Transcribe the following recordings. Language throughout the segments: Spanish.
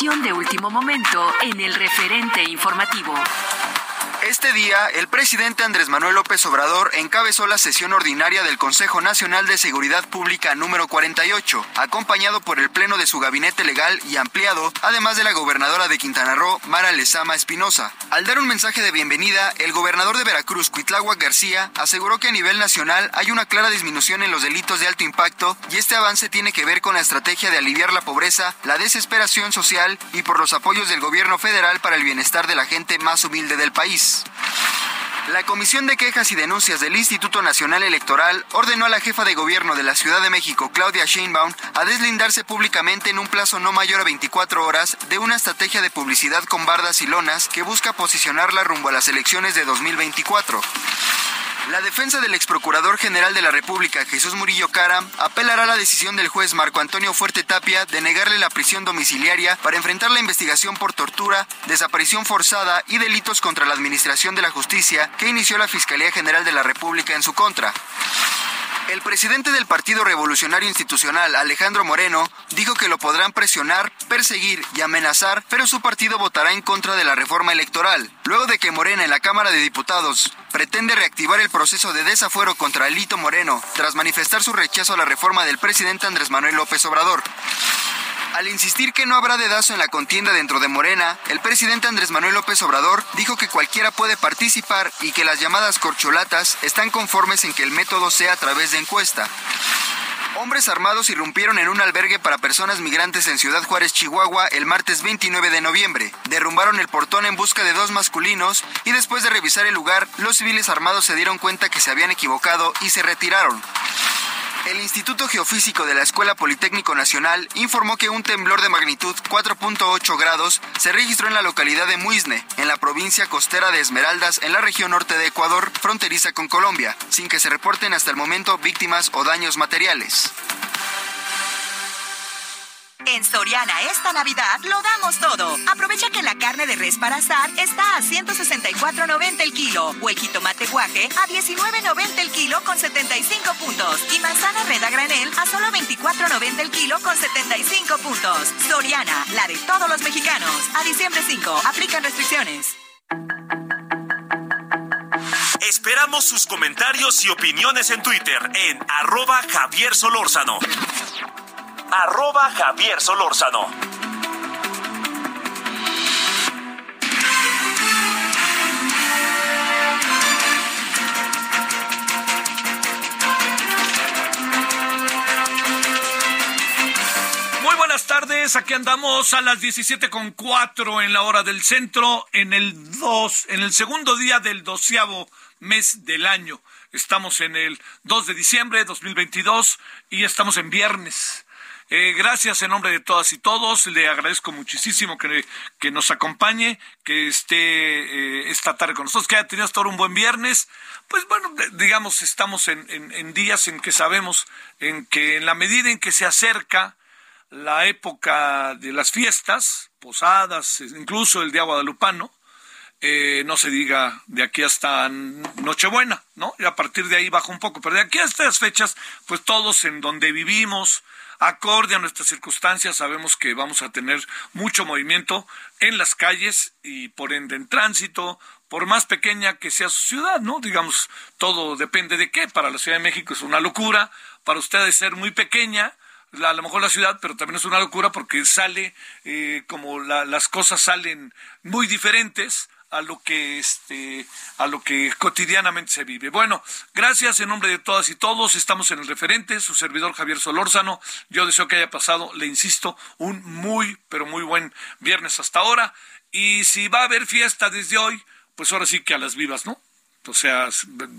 De último momento en el referente informativo. Este día, el presidente Andrés Manuel López Obrador encabezó la sesión ordinaria del Consejo Nacional de Seguridad Pública número 48, acompañado por el Pleno de su gabinete legal y ampliado, además de la gobernadora de Quintana Roo, Mara Lezama Espinosa. Al dar un mensaje de bienvenida, el gobernador de Veracruz, Cuitláhuac García, aseguró que a nivel nacional hay una clara disminución en los delitos de alto impacto y este avance tiene que ver con la estrategia de aliviar la pobreza, la desesperación social y por los apoyos del gobierno federal para el bienestar de la gente más humilde del país. La Comisión de Quejas y Denuncias del Instituto Nacional Electoral ordenó a la jefa de gobierno de la Ciudad de México, Claudia Sheinbaum, a deslindarse públicamente en un plazo no mayor a 24 horas de una estrategia de publicidad con bardas y lonas que busca posicionarla rumbo a las elecciones de 2024. La defensa del ex procurador general de la República, Jesús Murillo Caram, apelará a la decisión del juez Marco Antonio Fuerte Tapia de negarle la prisión domiciliaria para enfrentar la investigación por tortura, desaparición forzada y delitos contra la Administración de la Justicia que inició la Fiscalía General de la República en su contra. El presidente del Partido Revolucionario Institucional, Alejandro Moreno, dijo que lo podrán presionar, perseguir y amenazar, pero su partido votará en contra de la reforma electoral. Luego de que Morena en la Cámara de Diputados pretende reactivar el proceso de desafuero contra Alito Moreno tras manifestar su rechazo a la reforma del presidente Andrés Manuel López Obrador. Al insistir que no habrá dedazo en la contienda dentro de Morena, el presidente Andrés Manuel López Obrador dijo que cualquiera puede participar y que las llamadas corcholatas están conformes en que el método sea a través de encuesta. Hombres armados irrumpieron en un albergue para personas migrantes en Ciudad Juárez, Chihuahua, el martes 29 de noviembre. Derrumbaron el portón en busca de dos masculinos y después de revisar el lugar, los civiles armados se dieron cuenta que se habían equivocado y se retiraron. El Instituto Geofísico de la Escuela Politécnico Nacional informó que un temblor de magnitud 4.8 grados se registró en la localidad de Muisne, en la provincia costera de Esmeraldas, en la región norte de Ecuador, fronteriza con Colombia, sin que se reporten hasta el momento víctimas o daños materiales. En Soriana esta Navidad lo damos todo. Aprovecha que la carne de res para asar está a 164.90 el kilo o el jitomate guaje a 19.90 el kilo con 75 puntos y manzana red a granel a solo 24.90 el kilo con 75 puntos. Soriana, la de todos los mexicanos. A diciembre 5, aplican restricciones. Esperamos sus comentarios y opiniones en Twitter en arroba Javier Solórzano. Arroba Javier Solórzano. Muy buenas tardes, aquí andamos a las 17 con cuatro en la hora del centro, en el 2, en el segundo día del doceavo mes del año. Estamos en el 2 de diciembre de 2022 y estamos en viernes. Eh, gracias en nombre de todas y todos. Le agradezco muchísimo que, que nos acompañe, que esté eh, esta tarde con nosotros, que haya tenido hasta ahora un buen viernes. Pues bueno, digamos, estamos en días en que sabemos en que en la medida en que se acerca la época de las fiestas, posadas, incluso el día guadalupano, eh, no se diga de aquí hasta Nochebuena, ¿no? Y a partir de ahí baja un poco, pero de aquí a estas fechas, pues todos en donde vivimos, acorde a nuestras circunstancias, sabemos que vamos a tener mucho movimiento en las calles y por ende en tránsito, por más pequeña que sea su ciudad, ¿no? Digamos, todo depende de qué. Para la Ciudad de México es una locura, para ustedes ser muy pequeña, a lo mejor la ciudad, pero también es una locura porque sale, eh, como las cosas salen muy diferentes a lo que este a lo que cotidianamente se vive. Bueno, gracias en nombre de todas y todos. Estamos en el referente, su servidor Javier Solórzano. Yo deseo que haya pasado, le insisto, un muy pero muy buen viernes hasta ahora y si va a haber fiesta desde hoy, pues ahora sí que a las vivas, ¿no? O sea,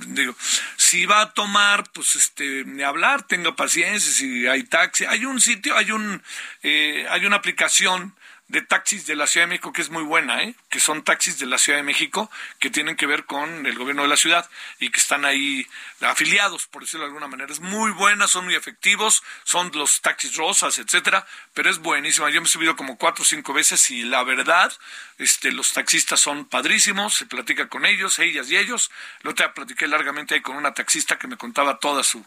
digo, si va a tomar, pues este, ni hablar, tenga paciencia, si hay taxi, hay un sitio, hay un, eh, hay una aplicación de taxis de la Ciudad de México que es muy buena, ¿eh? que son taxis de la Ciudad de México que tienen que ver con el gobierno de la ciudad y que están ahí afiliados, por decirlo de alguna manera. Es muy buena, son muy efectivos, son los taxis rosas, etcétera, pero es buenísima. Yo me he subido como cuatro o cinco veces y la verdad, este, los taxistas son padrísimos, se platica con ellos, ellas y ellos. Lo te platiqué largamente ahí con una taxista que me contaba toda su,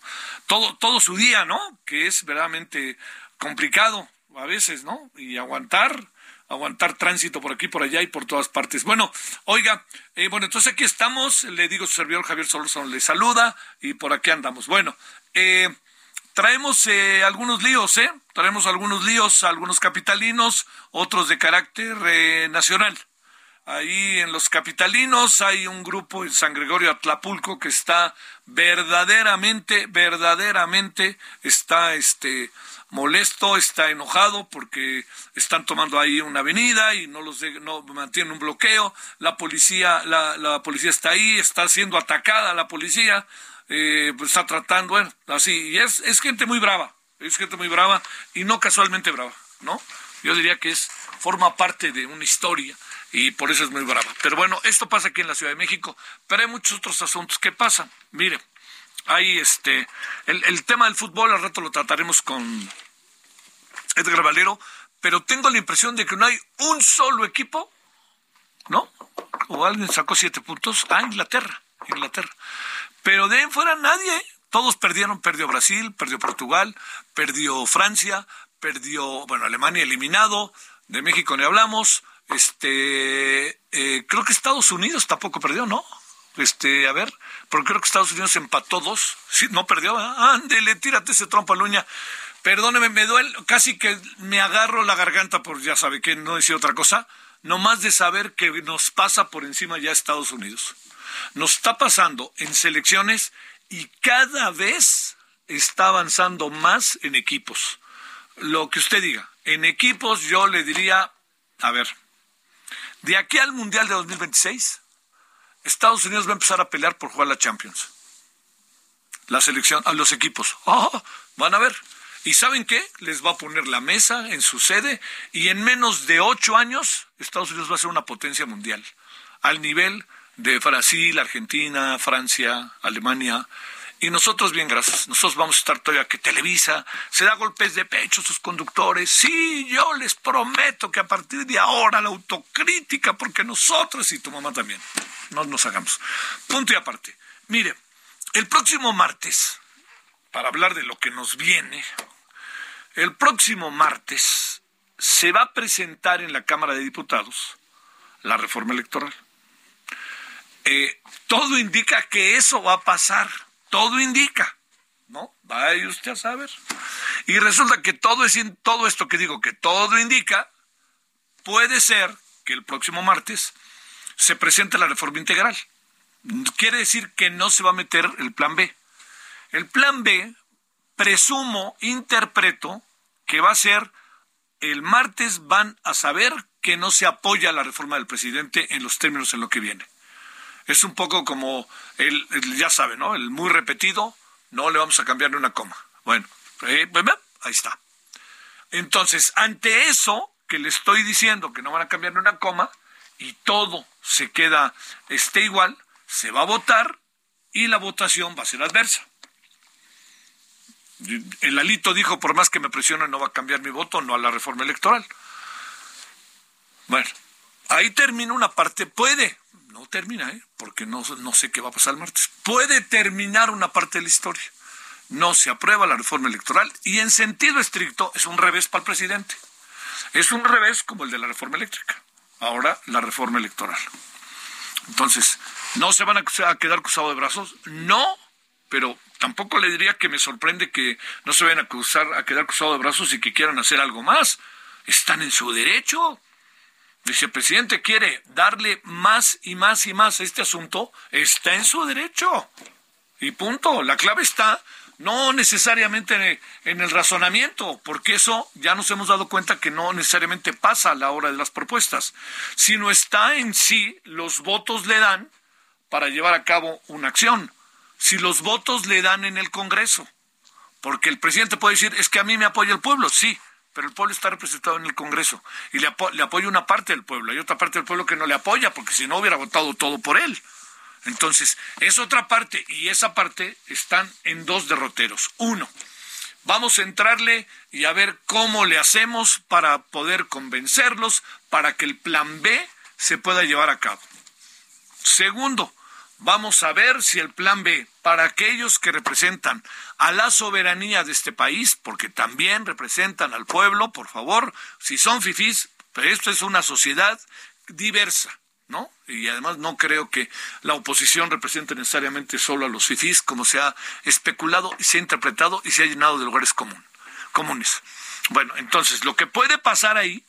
todo, todo su día, ¿no? Que es verdaderamente complicado a veces, ¿no? Y aguantar, aguantar tránsito por aquí, por allá y por todas partes. Bueno, oiga, eh, bueno, entonces aquí estamos, le digo su servidor Javier Solorzano le saluda y por aquí andamos. Bueno, eh, traemos eh, algunos líos, ¿eh? Traemos algunos líos, algunos capitalinos, otros de carácter nacional. Ahí en los capitalinos hay un grupo en San Gregorio Atlapulco que está verdaderamente, verdaderamente, está este molesto, está enojado porque están tomando ahí una avenida y no los no mantienen un bloqueo. La policía, la, la policía está ahí, está siendo atacada la policía, eh, pues está tratando, así, y es, es gente muy brava, es gente muy brava y no casualmente brava, ¿no? Yo diría que es, forma parte de una historia y por eso es muy brava. Pero bueno, esto pasa aquí en la Ciudad de México, pero hay muchos otros asuntos que pasan. Mire, hay este, el, el tema del fútbol, al rato lo trataremos con Edgar Valero, pero tengo la impresión de que no hay un solo equipo, ¿no? O alguien sacó siete puntos a Inglaterra, Inglaterra. Pero de ahí en fuera nadie, todos perdieron, perdió Brasil, perdió Portugal, perdió Francia, perdió, bueno, Alemania eliminado, de México ni hablamos, este, eh, creo que Estados Unidos tampoco perdió, ¿no? Este, a ver, porque creo que Estados Unidos empató dos. No perdió. Ándele, tírate ese trompo a uña. Perdóneme, me duele, casi que me agarro la garganta por ya sabe que no decía otra cosa, no más de saber que nos pasa por encima ya Estados Unidos. Nos está pasando en selecciones y cada vez está avanzando más en equipos. Lo que usted diga, en equipos yo le diría, a ver, de aquí al Mundial de 2026, Estados Unidos va a empezar a pelear por jugar la Champions. La selección, a los equipos. Oh, van a ver. ¿Y saben qué? Les va a poner la mesa en su sede y en menos de ocho años Estados Unidos va a ser una potencia mundial. Al nivel de Brasil, Argentina, Francia, Alemania. Y nosotros, bien, gracias. Nosotros vamos a estar todavía que Televisa se da golpes de pecho sus conductores. Sí, yo les prometo que a partir de ahora la autocrítica, porque nosotros y tu mamá también no nos hagamos. Punto y aparte. Mire, el próximo martes, para hablar de lo que nos viene, el próximo martes se va a presentar en la Cámara de Diputados la reforma electoral. Eh, todo indica que eso va a pasar, todo indica, ¿no? Vaya usted a saber. Y resulta que todo, es, todo esto que digo, que todo indica, puede ser que el próximo martes se presente la reforma integral. Quiere decir que no se va a meter el plan B. El plan B, presumo, interpreto, que va a ser el martes van a saber que no se apoya la reforma del presidente en los términos en lo que viene. Es un poco como el, ya sabe, ¿no? El muy repetido, no le vamos a cambiar ni una coma. Bueno, eh, ahí está. Entonces, ante eso que le estoy diciendo que no van a cambiar ni una coma, y todo se queda esté igual, se va a votar y la votación va a ser adversa. El alito dijo, por más que me presione, no va a cambiar mi voto, no a la reforma electoral. Bueno, ahí termina una parte, puede, no termina, ¿eh? porque no, no sé qué va a pasar el martes, puede terminar una parte de la historia. no se aprueba la reforma electoral y en sentido estricto es un revés para el presidente. Es un revés como el de la reforma eléctrica. Ahora la reforma electoral. Entonces, ¿no se van a quedar cruzados de brazos? No, pero tampoco le diría que me sorprende que no se vayan a, cruzar, a quedar cruzados de brazos y que quieran hacer algo más. Están en su derecho. Si el presidente quiere darle más y más y más a este asunto, está en su derecho. Y punto. La clave está no necesariamente en el razonamiento, porque eso ya nos hemos dado cuenta que no necesariamente pasa a la hora de las propuestas, sino está en sí los votos le dan para llevar a cabo una acción, si los votos le dan en el Congreso, porque el presidente puede decir, es que a mí me apoya el pueblo, sí, pero el pueblo está representado en el Congreso y le, apoya una parte del pueblo, hay otra parte del pueblo que no le apoya, porque si no hubiera votado todo por él. Entonces, es otra parte y esa parte están en dos derroteros. Uno, vamos a entrarle y a ver cómo le hacemos para poder convencerlos para que el plan B se pueda llevar a cabo. Segundo, vamos a ver si el plan B para aquellos que representan a la soberanía de este país, porque también representan al pueblo, por favor, si son fifís, pero esto es una sociedad diversa ¿no? Y además no creo que la oposición represente necesariamente solo a los fifís, como se ha especulado y se ha interpretado y se ha llenado de lugares comunes. Bueno, entonces lo que puede pasar ahí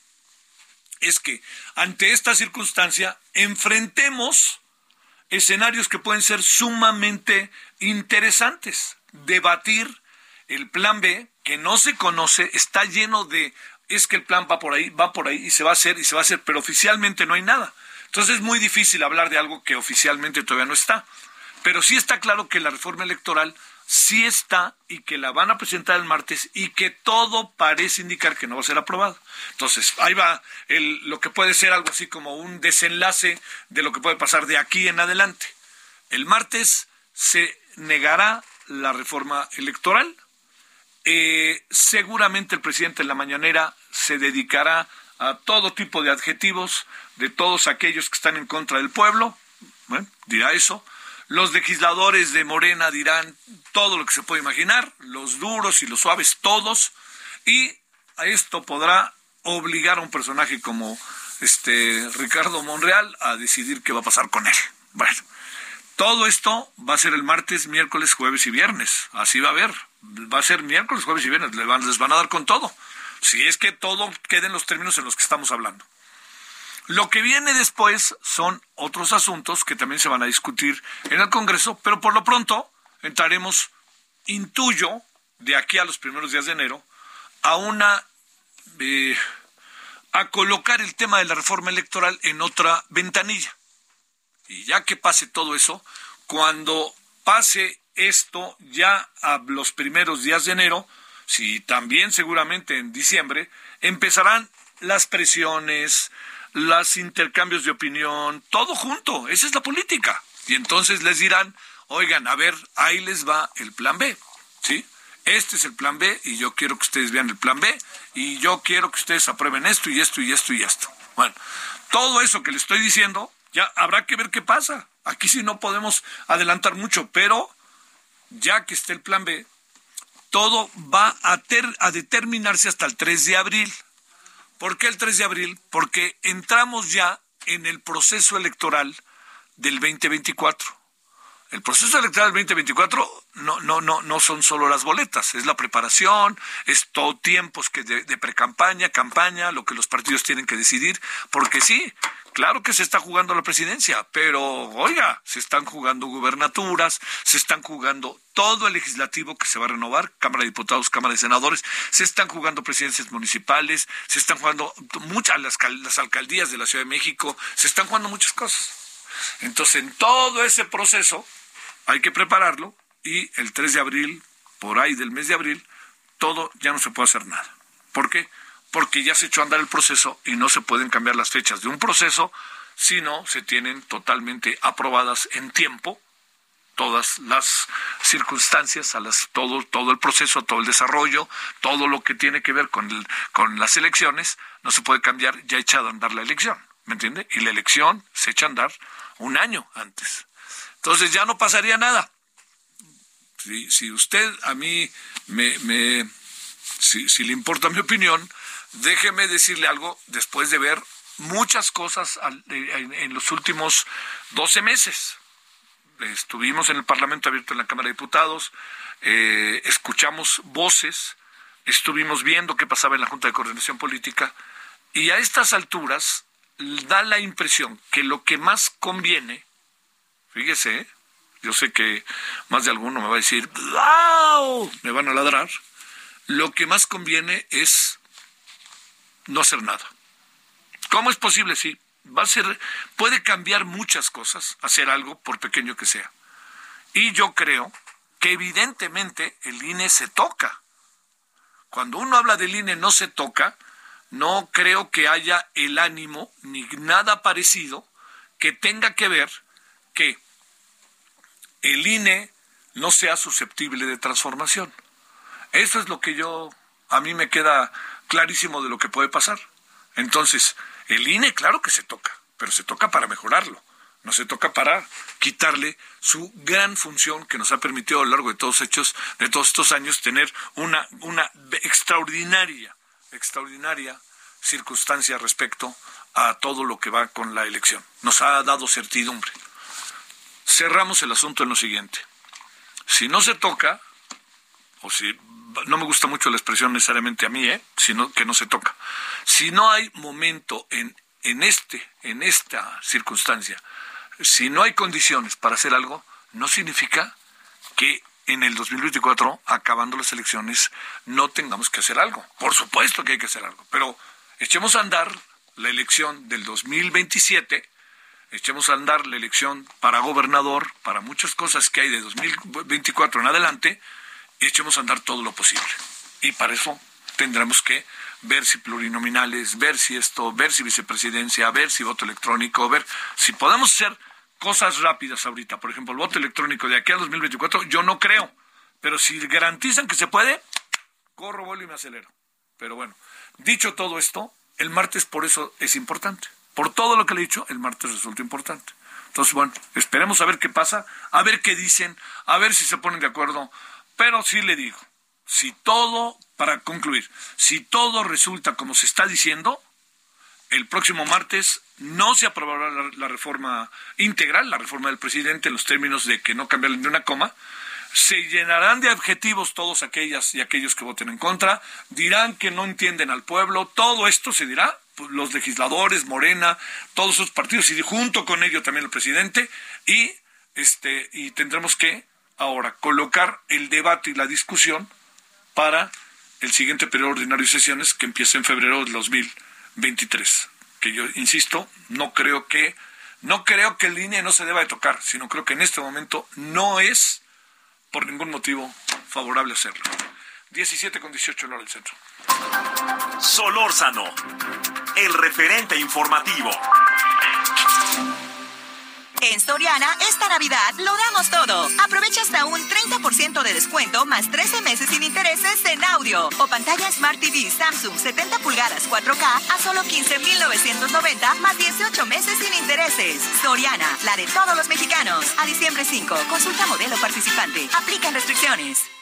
es que ante esta circunstancia enfrentemos escenarios que pueden ser sumamente interesantes. Debatir el plan B, que no se conoce, está lleno de, es que el plan va por ahí, va por ahí y se va a hacer y se va a hacer, pero oficialmente no hay nada. Entonces es muy difícil hablar de algo que oficialmente todavía no está. Pero sí está claro que la reforma electoral sí está y que la van a presentar el martes y que todo parece indicar que no va a ser aprobado. Entonces, ahí va lo que puede ser algo así como un desenlace de lo que puede pasar de aquí en adelante. El martes se negará la reforma electoral. Eh, seguramente el presidente en la mañanera se dedicará a todo tipo de adjetivos de todos aquellos que están en contra del pueblo, bueno, dirá eso. Los legisladores de Morena dirán todo lo que se puede imaginar, los duros y los suaves, todos, y a esto podrá obligar a un personaje como este Ricardo Monreal a decidir qué va a pasar con él. Bueno, todo esto va a ser el martes, miércoles, jueves y viernes. Así va a haber. Va a ser miércoles, jueves y viernes. Les van, a dar con todo. Si es que todo quede en los términos en los que estamos hablando. Lo que viene después son otros asuntos que también se van a discutir en el Congreso, pero por lo pronto entraremos, intuyo, de aquí a los primeros días de enero, a una eh, a colocar el tema de la reforma electoral en otra ventanilla. Y ya que pase todo eso, cuando pase esto ya a los primeros días de enero, si también seguramente en diciembre, empezarán las presiones, los intercambios de opinión, todo junto. Esa es la política. Y entonces les dirán, oigan, a ver, ahí les va el plan B. ¿Sí? Este es el plan B y yo quiero que ustedes vean el plan B y yo quiero que ustedes aprueben esto y esto y esto y esto. Bueno, todo eso que les estoy diciendo, ya habrá que ver qué pasa. Aquí sí no podemos adelantar mucho, pero ya que esté el plan B, todo va a, a determinarse hasta el 3 de abril. ¿Por qué el 3 de abril? Porque entramos ya en el proceso electoral del 2024. El proceso electoral del 2024 no, no, no, no son solo las boletas, es la preparación, es todo tiempos que de, de pre-campaña, campaña, lo que los partidos tienen que decidir, porque sí, Claro que se está jugando la presidencia, pero oiga, se están jugando gubernaturas, se están jugando todo el legislativo que se va a renovar, Cámara de Diputados, Cámara de Senadores, se están jugando presidencias municipales, se están jugando muchas las, las alcaldías de la Ciudad de México, se están jugando muchas cosas. Entonces, en todo ese proceso hay que prepararlo y el 3 de abril, por ahí del mes de abril, todo ya no se puede hacer nada. ¿Por qué? porque ya se echó a andar el proceso y no se pueden cambiar las fechas de un proceso si no se tienen totalmente aprobadas en tiempo todas las circunstancias, a las, todo, todo el proceso, todo el desarrollo, todo lo que tiene que ver con, con las elecciones, no se puede cambiar ya echado a andar la elección, ¿me entiende? Y la elección se echa a andar un año antes. Entonces ya no pasaría nada. Si, si usted a mí me, si le importa mi opinión, déjeme decirle algo después de ver muchas cosas en los últimos 12 meses. Estuvimos en el Parlamento abierto en la Cámara de Diputados, eh, escuchamos voces, estuvimos viendo qué pasaba en la Junta de Coordinación Política y a estas alturas da la impresión que lo que más conviene, fíjese, yo sé que más de alguno me va a decir, ¡Wow! me van a ladrar, lo que más conviene es no hacer nada. ¿Cómo es posible? Sí, va a ser, puede cambiar muchas cosas, hacer algo por pequeño que sea. Y yo creo que evidentemente el INE se toca. Cuando uno habla del INE no se toca, no creo que haya el ánimo ni nada parecido que tenga que ver que el INE no sea susceptible de transformación. Eso es lo que yo, a mí me queda clarísimo de lo que puede pasar. Entonces, el INE claro que se toca, pero se toca para mejorarlo, no se toca para quitarle su gran función que nos ha permitido a lo largo de todos hechos, de todos estos años, tener una, una extraordinaria, extraordinaria circunstancia respecto a todo lo que va con la elección. Nos ha dado certidumbre. Cerramos el asunto en lo siguiente. Si no se toca, o si no me gusta mucho la expresión necesariamente a mí, ¿eh? sino que no se toca. Si no hay momento en, en, este, en esta circunstancia, si no hay condiciones para hacer algo, no significa que en el 2024, acabando las elecciones, no tengamos que hacer algo. Por supuesto que hay que hacer algo, pero echemos a andar la elección del 2027, echemos a andar la elección para gobernador, para muchas cosas que hay de 2024 en adelante, echemos a andar todo lo posible. Y para eso tendremos que ver si plurinominales, ver si esto, ver si vicepresidencia, ver si voto electrónico, ver si podemos hacer cosas rápidas ahorita. Por ejemplo, el voto electrónico de aquí al 2024, yo no creo. Pero si garantizan que se puede, corro, vuelo y me acelero. Pero bueno, dicho todo esto, el martes por eso es importante. Por todo lo que le he dicho, el martes resulta importante. Entonces, bueno, esperemos a ver qué pasa, a ver qué dicen, a ver si se ponen de acuerdo pero sí le digo, si todo, para concluir, si todo resulta como se está diciendo, el próximo martes no se aprobará la, reforma integral, la reforma del presidente, en los términos de que no cambiarle ni una coma. Se llenarán de adjetivos todos aquellas y aquellos que voten en contra, dirán que no entienden al pueblo, todo esto se dirá, los legisladores, Morena, todos sus partidos y junto con ello también el presidente, y este, y tendremos que ahora colocar el debate y la discusión para el siguiente periodo ordinario de sesiones que empieza en febrero del 2023. Que yo insisto, no creo que no creo que el INE no se deba de tocar, sino creo que en este momento no es por ningún motivo favorable hacerlo. 17 con 18 en hora del centro. Solórzano, el referente informativo. En Soriana, esta Navidad lo damos todo. Aprovecha hasta un 30% de descuento más 13 meses sin intereses en audio o pantalla Smart TV Samsung 70 pulgadas 4K a solo 15,990 más 18 meses sin intereses. Soriana, la de todos los mexicanos. A diciembre 5, consulta modelo participante. Aplican restricciones.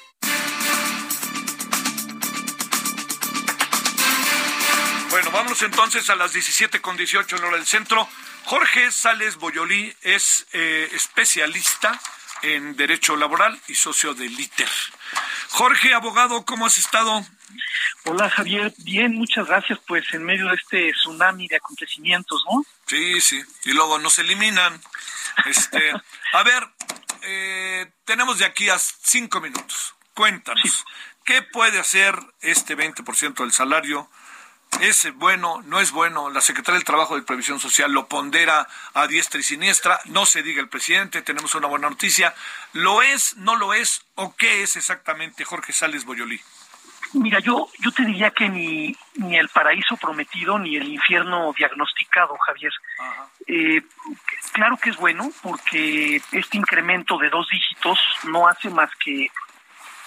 Bueno, vamos entonces a las 17 con 18 en hora del centro. Jorge Sales Boyolí es eh, especialista en Derecho Laboral y socio de ITER. Jorge, abogado, ¿cómo has estado? Hola Javier, bien, muchas gracias, pues en medio de este tsunami de acontecimientos, ¿no? Sí, sí, y luego nos eliminan. Este, a ver, eh, tenemos de aquí a cinco minutos. Cuéntanos, ¿qué puede hacer este 20% del salario? ¿Es bueno? ¿No es bueno? La Secretaría del Trabajo de Previsión Social lo pondera a diestra y siniestra. No se diga el presidente, tenemos una buena noticia. ¿Lo es, no lo es o qué es exactamente Jorge Sales Boyolí? Mira, yo, yo te diría que ni, ni el paraíso prometido ni el infierno diagnosticado, Javier. Eh, claro que es bueno porque este incremento de dos dígitos no hace más que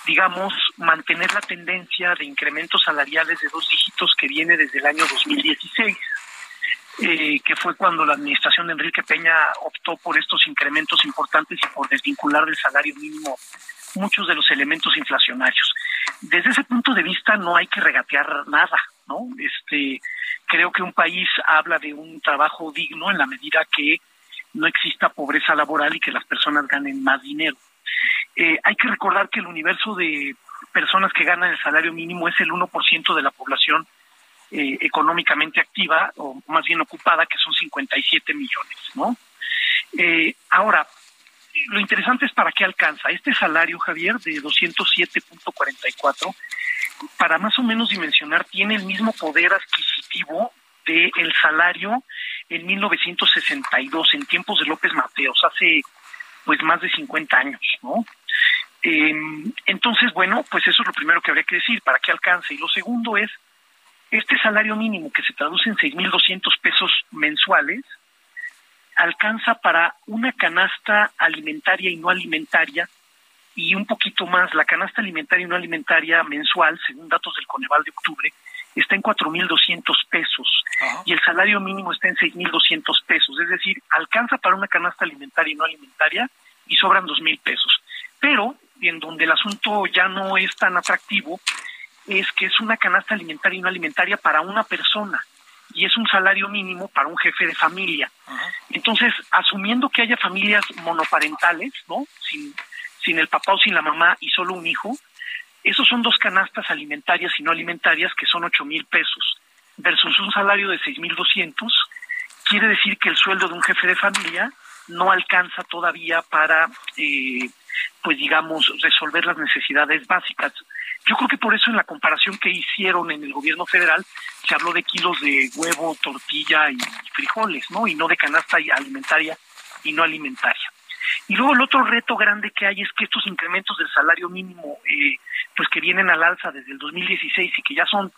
digamos, mantener la tendencia de incrementos salariales de dos dígitos que viene desde el año 2016. eh, que fue cuando la administración de Enrique Peña optó por estos incrementos importantes y por desvincular del salario mínimo muchos de los elementos inflacionarios. Desde ese punto de vista no hay que regatear nada, ¿no? Este, creo que un país habla de un trabajo digno en la medida que no exista pobreza laboral y que las personas ganen más dinero. Eh, hay que recordar que el universo de personas que ganan el salario mínimo es el 1% de la población eh, económicamente activa o más bien ocupada, que son 57 millones, ¿no? Eh, ahora, lo interesante es para qué alcanza. Este salario, Javier, de 207.44, para más o menos dimensionar, tiene el mismo poder adquisitivo del el salario en 1962, en tiempos de López Mateos, hace pues más de 50 años, ¿no? Em, entonces, bueno, pues eso es lo primero que habría que decir, para qué alcanza. Y lo segundo es, este salario mínimo que se traduce en 6.200 pesos mensuales, alcanza para una canasta alimentaria y no alimentaria y un poquito más. La canasta alimentaria y no alimentaria mensual, según datos del Coneval de octubre, está en 4.200 pesos y el salario mínimo está en 6.200 pesos. Es decir, alcanza para una canasta alimentaria y no alimentaria y sobran 2.000 pesos. Pero en donde el asunto ya no es tan atractivo es que es una canasta alimentaria y no alimentaria para una persona y es un salario mínimo para un jefe de familia. Entonces, asumiendo que haya familias monoparentales, ¿no? Sin, sin el papá o sin la mamá y solo un hijo, esos son dos canastas alimentarias y no alimentarias que son ocho mil pesos versus un salario de seis mil doscientos. Quiere decir que el sueldo de un jefe de familia no alcanza todavía para, eh, pues digamos, resolver las necesidades básicas. Yo creo que por eso en la comparación que hicieron en el gobierno federal se habló de kilos de huevo, tortilla y frijoles, ¿no? Y no de canasta alimentaria y no alimentaria. Y luego el otro reto grande que hay es que estos incrementos del salario mínimo, eh, pues que vienen al alza desde el 2016 y que ya son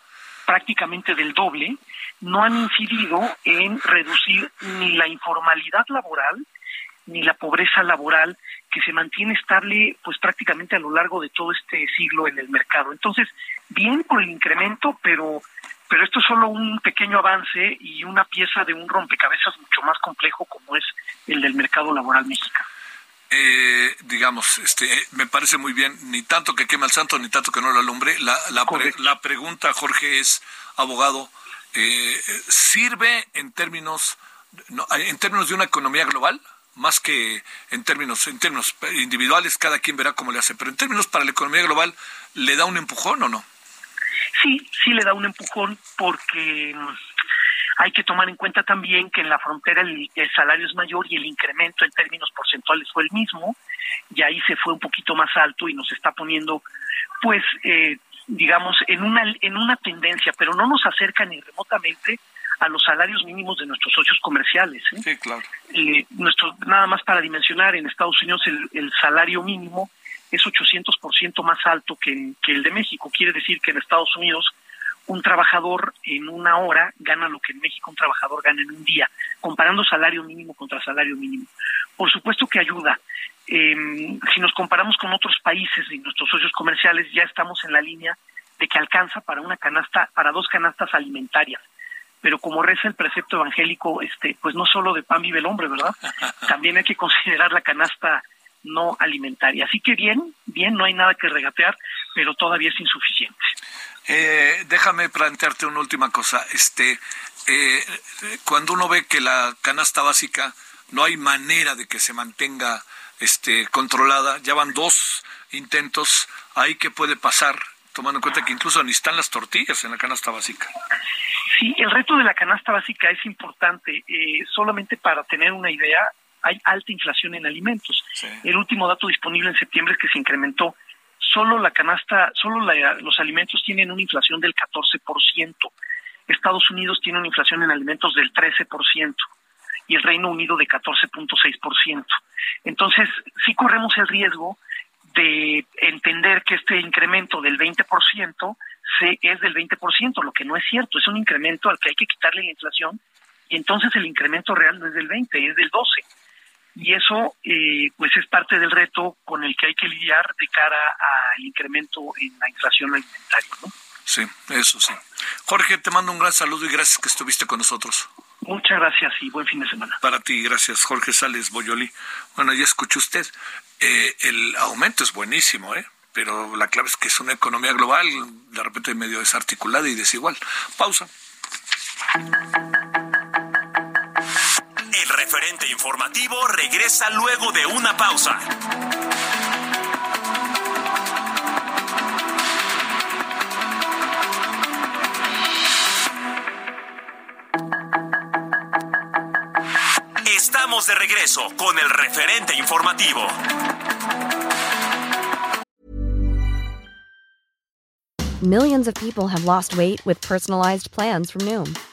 prácticamente del doble, no han incidido en reducir ni la informalidad laboral ni la pobreza laboral que se mantiene estable pues prácticamente a lo largo de todo este siglo en el mercado. Entonces, bien por el incremento, pero pero esto es solo un pequeño avance y una pieza de un rompecabezas mucho más complejo como es el del mercado laboral mexicano. Eh, digamos, este, me parece muy bien, ni tanto que queme al santo, ni tanto que no lo alumbre. La, la, la pregunta, Jorge, es, abogado, eh, ¿sirve en términos, en términos de una economía global? más que en términos, en términos individuales, cada quien verá cómo le hace, pero en términos para la economía global, ¿le da un empujón o no? Sí, sí le da un empujón porque mm, hay que tomar en cuenta también que en la frontera el, salario es mayor y el incremento en términos porcentuales fue el mismo, y ahí se fue un poquito más alto y nos está poniendo, pues, eh, digamos, en una, en una tendencia, pero no nos acerca ni remotamente a los salarios mínimos de nuestros socios comerciales. ¿eh? Sí, claro. nuestro, nada más para dimensionar, en Estados Unidos el, salario mínimo es 800% más alto que, que el de México. Quiere decir que en Estados Unidos un trabajador en una hora gana lo que en México un trabajador gana en un día, comparando salario mínimo contra salario mínimo. Por supuesto que ayuda. Em, si nos comparamos con otros países y nuestros socios comerciales, ya estamos en la línea de que alcanza para una canasta, para dos canastas alimentarias pero como reza el precepto evangélico, este, pues no solo de pan vive el hombre, ¿verdad? También hay que considerar la canasta no alimentaria. Así que bien, bien, no hay nada que regatear, pero todavía es insuficiente. Eh, déjame plantearte una última cosa. Este, eh, cuando uno ve que la canasta básica no hay manera de que se mantenga este, controlada, ya van dos intentos, ahí que puede pasar, tomando en cuenta que incluso ni están las tortillas en la canasta básica. Sí, el reto de la canasta básica es importante. Eh, solamente para tener una idea, hay alta inflación en alimentos. El último dato disponible en septiembre es que se incrementó. Solo la canasta, solo los alimentos tienen una inflación del 14%. Estados Unidos tiene una inflación en alimentos del 13% y el Reino Unido de 14.6%. Entonces, sí corremos el riesgo de entender que este incremento del 20% se, es del 20%, lo que no es cierto, es un incremento al que hay que quitarle la inflación y entonces el incremento real no es del 20, es del 12. Y eso eh, pues es parte del reto con el que hay que lidiar de cara al incremento en la inflación alimentaria. ¿no? Sí, eso sí. Jorge, te mando un gran saludo y gracias que estuviste con nosotros. Muchas gracias y buen fin de semana. Para ti, gracias Jorge Sales Boyoli. Bueno, ya escuchó usted, eh, el aumento es buenísimo, ¿eh? pero la clave es que es una economía global, de repente medio desarticulada y desigual. Pausa. Referente informativo regresa luego de una pausa. Estamos de regreso con el referente informativo. Millions of people have lost weight with personalized plans from Noom,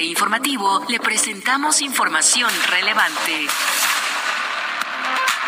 Informativo le presentamos información relevante.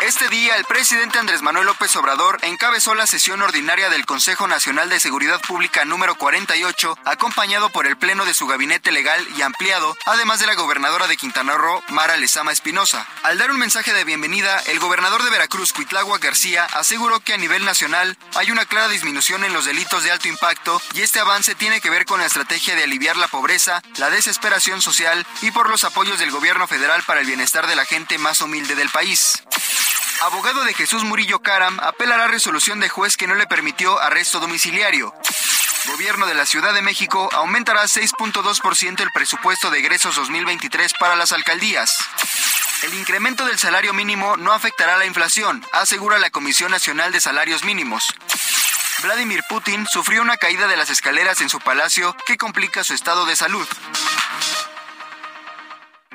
Este día, el presidente Andrés Manuel López Obrador encabezó la sesión ordinaria del Consejo Nacional de Seguridad Pública número 48, acompañado por el Pleno de su gabinete legal y ampliado, además de la gobernadora de Quintana Roo, Mara Lezama Espinosa. Al dar un mensaje de bienvenida, el gobernador de Veracruz, Cuitlagua García, aseguró que a nivel nacional hay una clara disminución en los delitos de alto impacto y este avance tiene que ver con la estrategia de aliviar la pobreza, la desesperación social y por los apoyos del gobierno federal para el bienestar de la gente más humilde del país. Abogado de Jesús Murillo Caram apela a resolución de juez que no le permitió arresto domiciliario. Gobierno de la Ciudad de México aumentará 6.2% el presupuesto de egresos 2023 para las alcaldías. El incremento del salario mínimo no afectará la inflación, asegura la Comisión Nacional de Salarios Mínimos. Vladimir Putin sufrió una caída de las escaleras en su palacio que complica su estado de salud.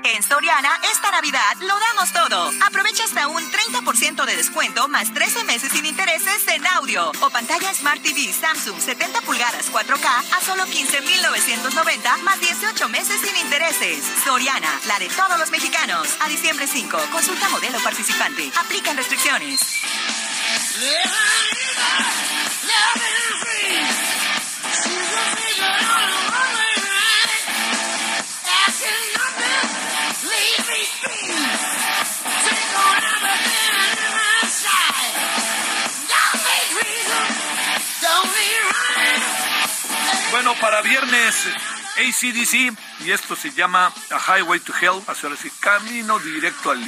En Soriana, esta Navidad lo damos todo. Aprovecha hasta un 30% de descuento más 13 meses sin intereses en audio o pantalla Smart TV Samsung 70 pulgadas 4K a solo 15,990 más 18 meses sin intereses. Soriana, la de todos los mexicanos. A diciembre 5, consulta modelo participante. Aplican restricciones. Para viernes ACDC, y esto se llama A Highway to Hell, así ahora sí, camino directo al,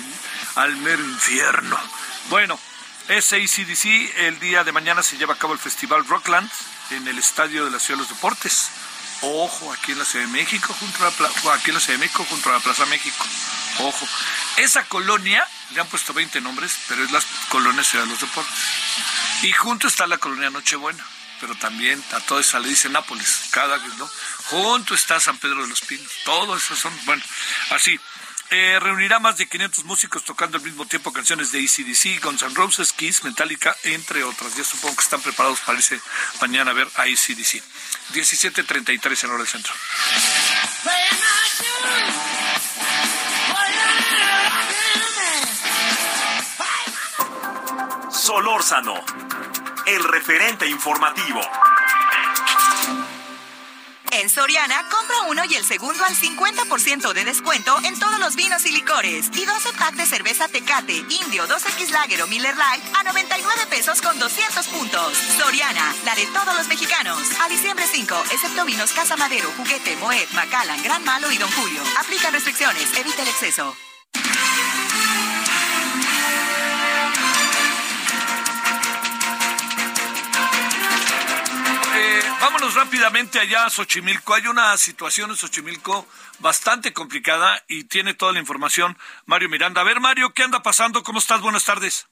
al mero infierno. Bueno, es ACDC, el día de mañana se lleva a cabo el Festival Rockland en el Estadio de la Ciudad de los Deportes. Ojo, aquí en la Ciudad de México, junto a la, aquí en la Ciudad de México, junto a la Plaza México. Ojo, esa colonia, le han puesto 20 nombres, pero es la colonia Ciudad de los Deportes. Y junto está la colonia Nochebuena, pero también a toda esa le dice Nápoles, cada vez, ¿no? Junto está San Pedro de los Pinos, todos esos son, bueno, así. Eh, reunirá más de 500 músicos tocando al mismo tiempo canciones de ACDC, Guns N' Roses, Kiss, Metallica, entre otras. Yo supongo que están preparados para irse mañana a ver a ACDC. 17.33 en hora del centro. Solórzano, el referente informativo. En Soriana, compra uno y el segundo al 50% de descuento en todos los vinos y licores. Y 12 pack de cerveza Tecate, Indio, 2X Lager o Miller Lite a 99 pesos con 200 puntos. Soriana, la de todos los mexicanos. A diciembre 5, excepto vinos Casa Madero, Juguete, Moet, Macallan, Gran Malo y Don Julio. Aplican restricciones, evita el exceso. Vámonos rápidamente allá a Xochimilco. Hay una situación en Xochimilco bastante complicada y tiene toda la información Mario Miranda. A ver, Mario, ¿qué anda pasando? ¿Cómo estás? Buenas tardes.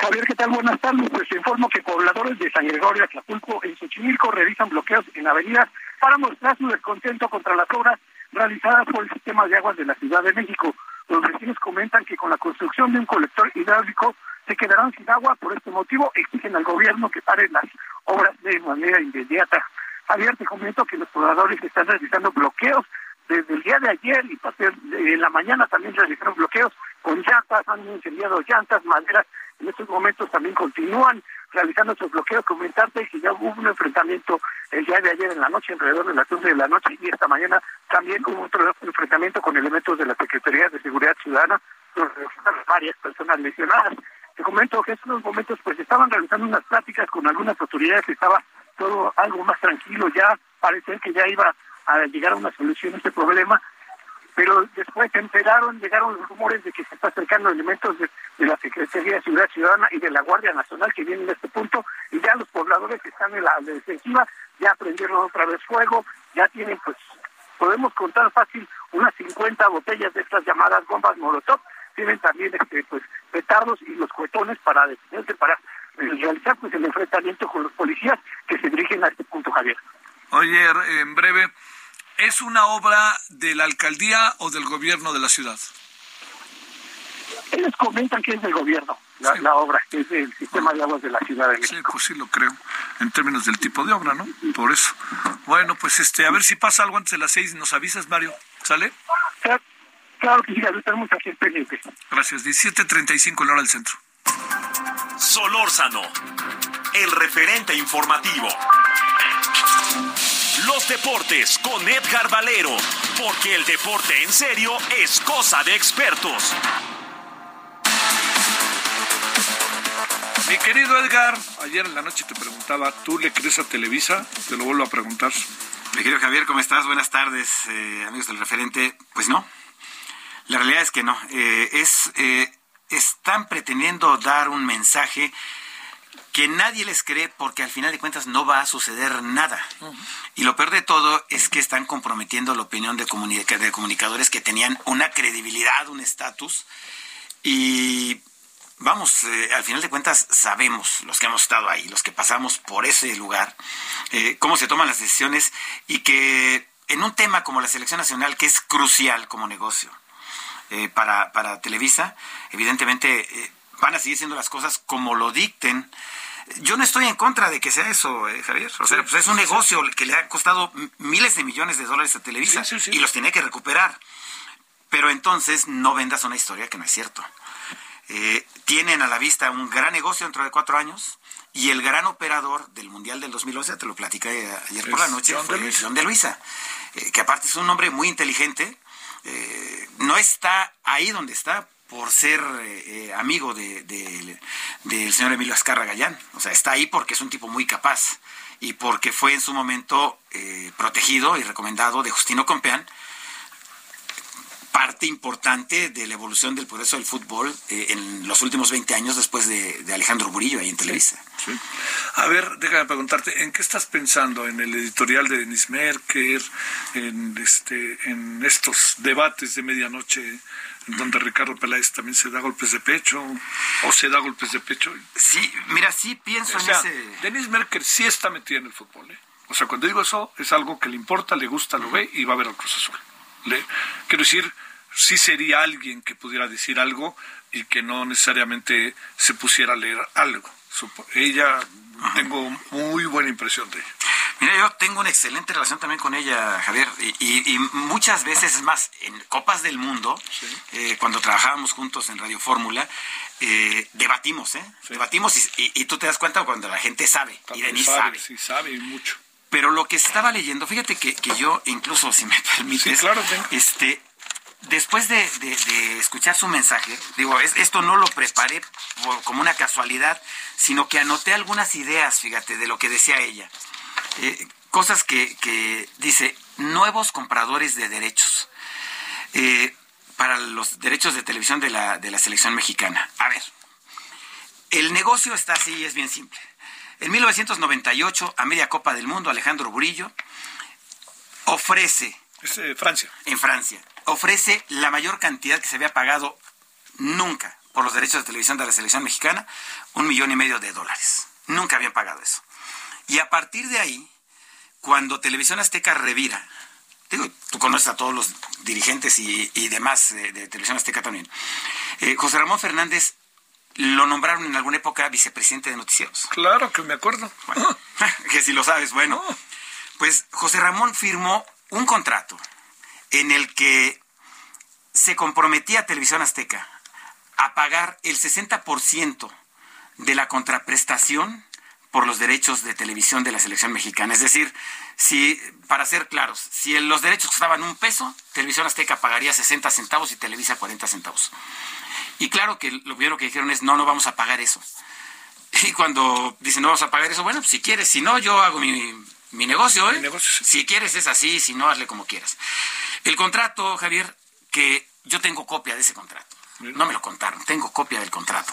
Javier, ¿qué tal? Buenas tardes. Pues te informo que pobladores de San Gregorio, Acapulco, en Xochimilco realizan bloqueos en avenidas para mostrar su descontento contra las obras realizadas por el sistema de aguas de la Ciudad de México. Los vecinos comentan que con la construcción de un colector hidráulico se quedarán sin agua. Por este motivo exigen al gobierno que pare las obras de manera inmediata. Javier, te comento que los pobladores están realizando bloqueos desde el día de ayer y parte de la mañana también realizaron bloqueos con llantas, han incendiado llantas, maderas. En estos momentos también continúan realizando estos bloqueos. Comentarte que ya hubo un enfrentamiento el día de ayer en la noche, alrededor de las 11 de la noche, y esta mañana también hubo otro enfrentamiento con elementos de la Secretaría de Seguridad Ciudadana, donde varias personas lesionadas. Te comento que en estos momentos pues estaban realizando unas pláticas con algunas autoridades, estaba todo algo más tranquilo, ya parecía que ya iba a llegar a una solución a este problema, pero después se enteraron, llegaron los rumores de que se está acercando elementos de, la Secretaría de Seguridad Ciudadana y de la Guardia Nacional que vienen a este punto, y ya los pobladores que están en la defensiva ya prendieron otra vez fuego, ya tienen pues, podemos contar fácil unas 50 botellas de estas llamadas bombas Molotov, tienen también este pues petardos y los cuetones para detenerse, para realizar pues el enfrentamiento con los policías que se dirigen a este punto, Javier. Oye, en breve, ¿Es una obra de la alcaldía o del gobierno de la ciudad? Ellos comentan que es del gobierno, la, obra, que es el sistema de aguas de la ciudad de México. Sí, pues sí lo creo, en términos del tipo de obra, ¿no? Por eso. Bueno, pues este, a ver si pasa algo antes de las seis, nos avisas, Mario. ¿Sale? Claro, que sí, estamos aquí pendientes. Gracias. 17.35 en hora del centro. Solórzano, el referente informativo. Los deportes con Edgar Valero, porque el deporte en serio es cosa de expertos. Mi querido Edgar, ayer en la noche te preguntaba, ¿tú le crees a Televisa? Te lo vuelvo a preguntar. Mi querido Javier, ¿cómo estás? Buenas tardes, eh, amigos del referente. Pues no, la realidad es que no. Eh, es, eh, están pretendiendo dar un mensaje que nadie les cree porque al final de cuentas no va a suceder nada. Y lo peor de todo es que están comprometiendo la opinión de, de comunicadores que tenían una credibilidad, un estatus. Y vamos, eh, al final de cuentas sabemos, los que hemos estado ahí, los que pasamos por ese lugar, eh, cómo se toman las decisiones y que en un tema como la selección nacional, que es crucial como negocio eh, para, para Televisa, evidentemente van a seguir siendo las cosas como lo dicten yo no estoy en contra de que sea eso, eh, Javier. O sea, pues es un negocio que le ha costado miles de millones de dólares a Televisa y los tiene que recuperar. Pero entonces no vendas una historia que no es cierto. Eh, tienen a la vista un gran negocio dentro de cuatro años y el gran operador del Mundial del 2011, te lo platicé ayer por la noche, fue John de Luisa, eh, que aparte es un hombre muy inteligente, no está ahí donde está por ser eh, eh, amigo de, del señor Emilio Azcarra Gallán. O sea, está ahí porque es un tipo muy capaz y porque fue en su momento eh, protegido y recomendado de Justino Compeán, parte importante de la evolución del progreso del fútbol en los últimos 20 años después de, Alejandro Burillo ahí en Televisa. A ver, déjame preguntarte, ¿en qué estás pensando? ¿En el editorial de Denis Merker? ¿En, este, en estos debates de medianoche donde Ricardo Peláez también se da golpes de pecho o se da golpes de pecho. Sí, mira, sí pienso en ese. Denis Merker sí está metido en el fútbol. ¿eh? O sea, cuando digo eso, es algo que le importa, le gusta, lo ve y va a ver al Cruz Azul. Quiero decir, sí sería alguien que pudiera decir algo y que no necesariamente se pusiera a leer algo. Ella, tengo muy buena impresión de ella. Mira, yo tengo una excelente relación también con ella, Javier, y, muchas veces, es más, en Copas del Mundo, eh, cuando trabajábamos juntos en Radio Fórmula, eh, debatimos, ¿eh? Debatimos y, tú te das cuenta cuando la gente sabe, y Denise sabe, sabe. Sí, sabe mucho. Pero lo que estaba leyendo, fíjate que, yo, incluso si me permites, claro, este, después de, escuchar su mensaje, digo, esto no lo preparé como una casualidad, sino que anoté algunas ideas, fíjate, de lo que decía ella. Eh, cosas que, dice, nuevos compradores de derechos eh, para los derechos de televisión de la, de la selección mexicana. A ver, el negocio está así, es bien simple. En 1998, a media Copa del Mundo, Alejandro Burillo ofrece... Es eh, Francia. En Francia. Ofrece la mayor cantidad que se había pagado nunca por los derechos de televisión de la selección mexicana, un millón y medio de dólares. Nunca habían pagado eso. Y a partir de ahí, cuando Televisión Azteca revira, digo, tú conoces a todos los dirigentes y, demás de, Televisión Azteca también, eh, José Ramón Fernández lo nombraron en alguna época vicepresidente de noticieros. Claro que me acuerdo. que si lo sabes, bueno. Pues José Ramón firmó un contrato en el que se comprometía a Televisión Azteca a pagar el 60% de la contraprestación por los derechos de televisión de la selección mexicana. Es decir, si, para ser claros, si los derechos costaban un peso, Televisión Azteca pagaría 60 centavos y Televisa 40 centavos. Y claro que lo primero que dijeron es, no, no vamos a pagar eso. Y cuando dicen, no vamos a pagar eso, bueno, si quieres, si no, yo hago mi, negocio, ¿eh? Si quieres es así, si no, hazle como quieras. El contrato, Javier, que yo tengo copia de ese contrato. No me lo contaron, tengo copia del contrato.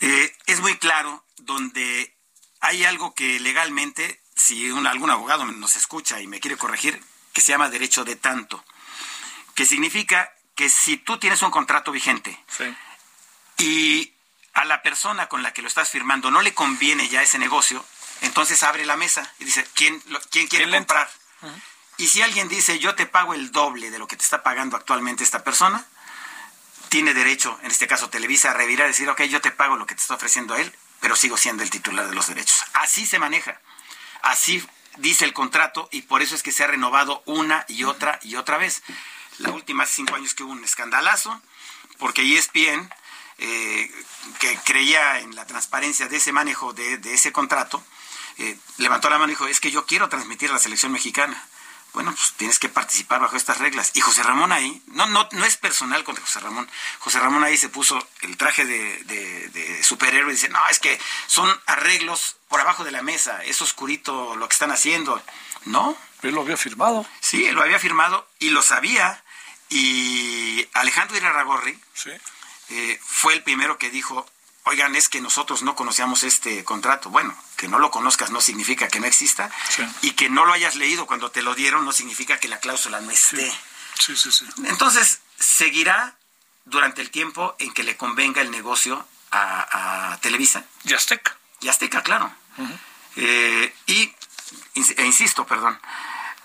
Eh, es muy claro donde hay algo que legalmente, si algún abogado nos escucha y me quiere corregir, que se llama derecho de tanto, que significa que si tú tienes un contrato vigente y a la persona con la que lo estás firmando no le conviene ya ese negocio, entonces abre la mesa y dice, ¿quién, quién quiere comprar? Y si alguien dice, yo te pago el doble de lo que te está pagando actualmente esta persona, tiene derecho, en este caso Televisa, a revirar y decir, ok, yo te pago lo que te está ofreciendo él, pero sigo siendo el titular de los derechos. Así se maneja. Así dice el contrato y por eso es que se ha renovado una y otra y otra vez. La última hace cinco años que hubo un escandalazo, porque ESPN, eh, que creía en la transparencia de ese manejo de, ese contrato, eh, levantó la mano y dijo, es que yo quiero transmitir a la selección mexicana bueno, pues tienes que participar bajo estas reglas. Y José Ramón ahí, no, no, no es personal contra José Ramón, José Ramón ahí se puso el traje de, superhéroe y dice, no, es que son arreglos por abajo de la mesa, es oscurito lo que están haciendo. No. Él lo había firmado. Sí, él lo había firmado y lo sabía. Y Alejandro Irarragorri sí. Eh, fue el primero que dijo, oigan, es que nosotros no conocíamos este contrato. Bueno, que no lo conozcas no significa que no exista y que no lo hayas leído cuando te lo dieron no significa que la cláusula no esté. Sí, sí, sí. Entonces, seguirá durante el tiempo en que le convenga el negocio a, Televisa. Y Azteca. Y Azteca, claro. Eh, y, e insisto, perdón,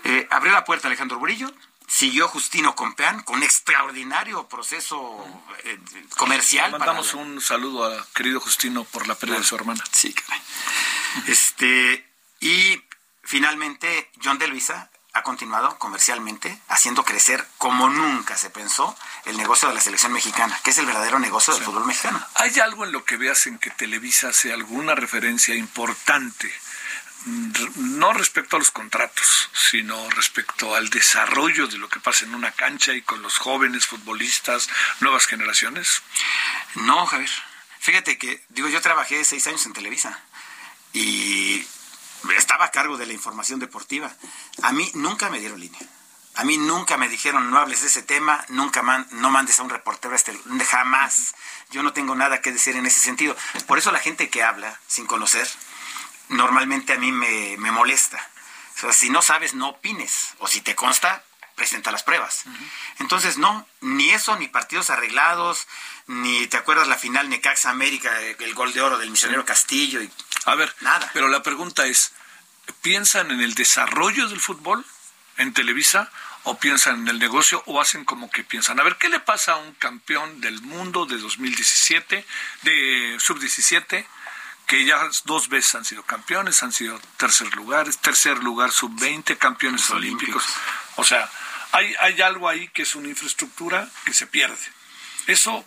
eh, abrió la puerta Alejandro Burillo, siguió Justino Compeán con un extraordinario proceso eh, comercial. mandamos un saludo a querido Justino por la pérdida de su hermana. Sí, Este, y finalmente John de Luisa ha continuado comercialmente haciendo crecer como nunca se pensó el negocio de la selección mexicana, que es el verdadero negocio del fútbol mexicano. ¿Hay algo en lo que veas en que Televisa hace alguna referencia importante no respecto a los contratos, sino respecto al desarrollo de lo que pasa en una cancha y con los jóvenes futbolistas, nuevas generaciones? No, Javier. Fíjate que, digo, yo trabajé seis años en Televisa y estaba a cargo de la información deportiva. A mí nunca me dieron línea. A mí nunca me dijeron no hables de ese tema, nunca no mandes a un reportero a este, jamás. Yo no tengo nada que decir en ese sentido. Por eso la gente que habla sin conocer, normalmente a mí me, molesta. O sea, si no sabes, no opines. O si te consta, presenta las pruebas. Entonces, no, ni eso, ni partidos arreglados, ni te acuerdas la final Necaxa América, el gol de oro del misionero Castillo. Y, a ver, nada. Pero la pregunta es, ¿piensan en el desarrollo del fútbol en Televisa? ¿O piensan en el negocio o hacen como que piensan? A ver, ¿qué le pasa a un campeón del mundo de 2017, de sub-17? Que ya dos veces han sido campeones, han sido tercer lugares, tercer lugar sub-20, campeones olímpicos. O sea, hay, hay algo ahí que es una infraestructura que se pierde. Eso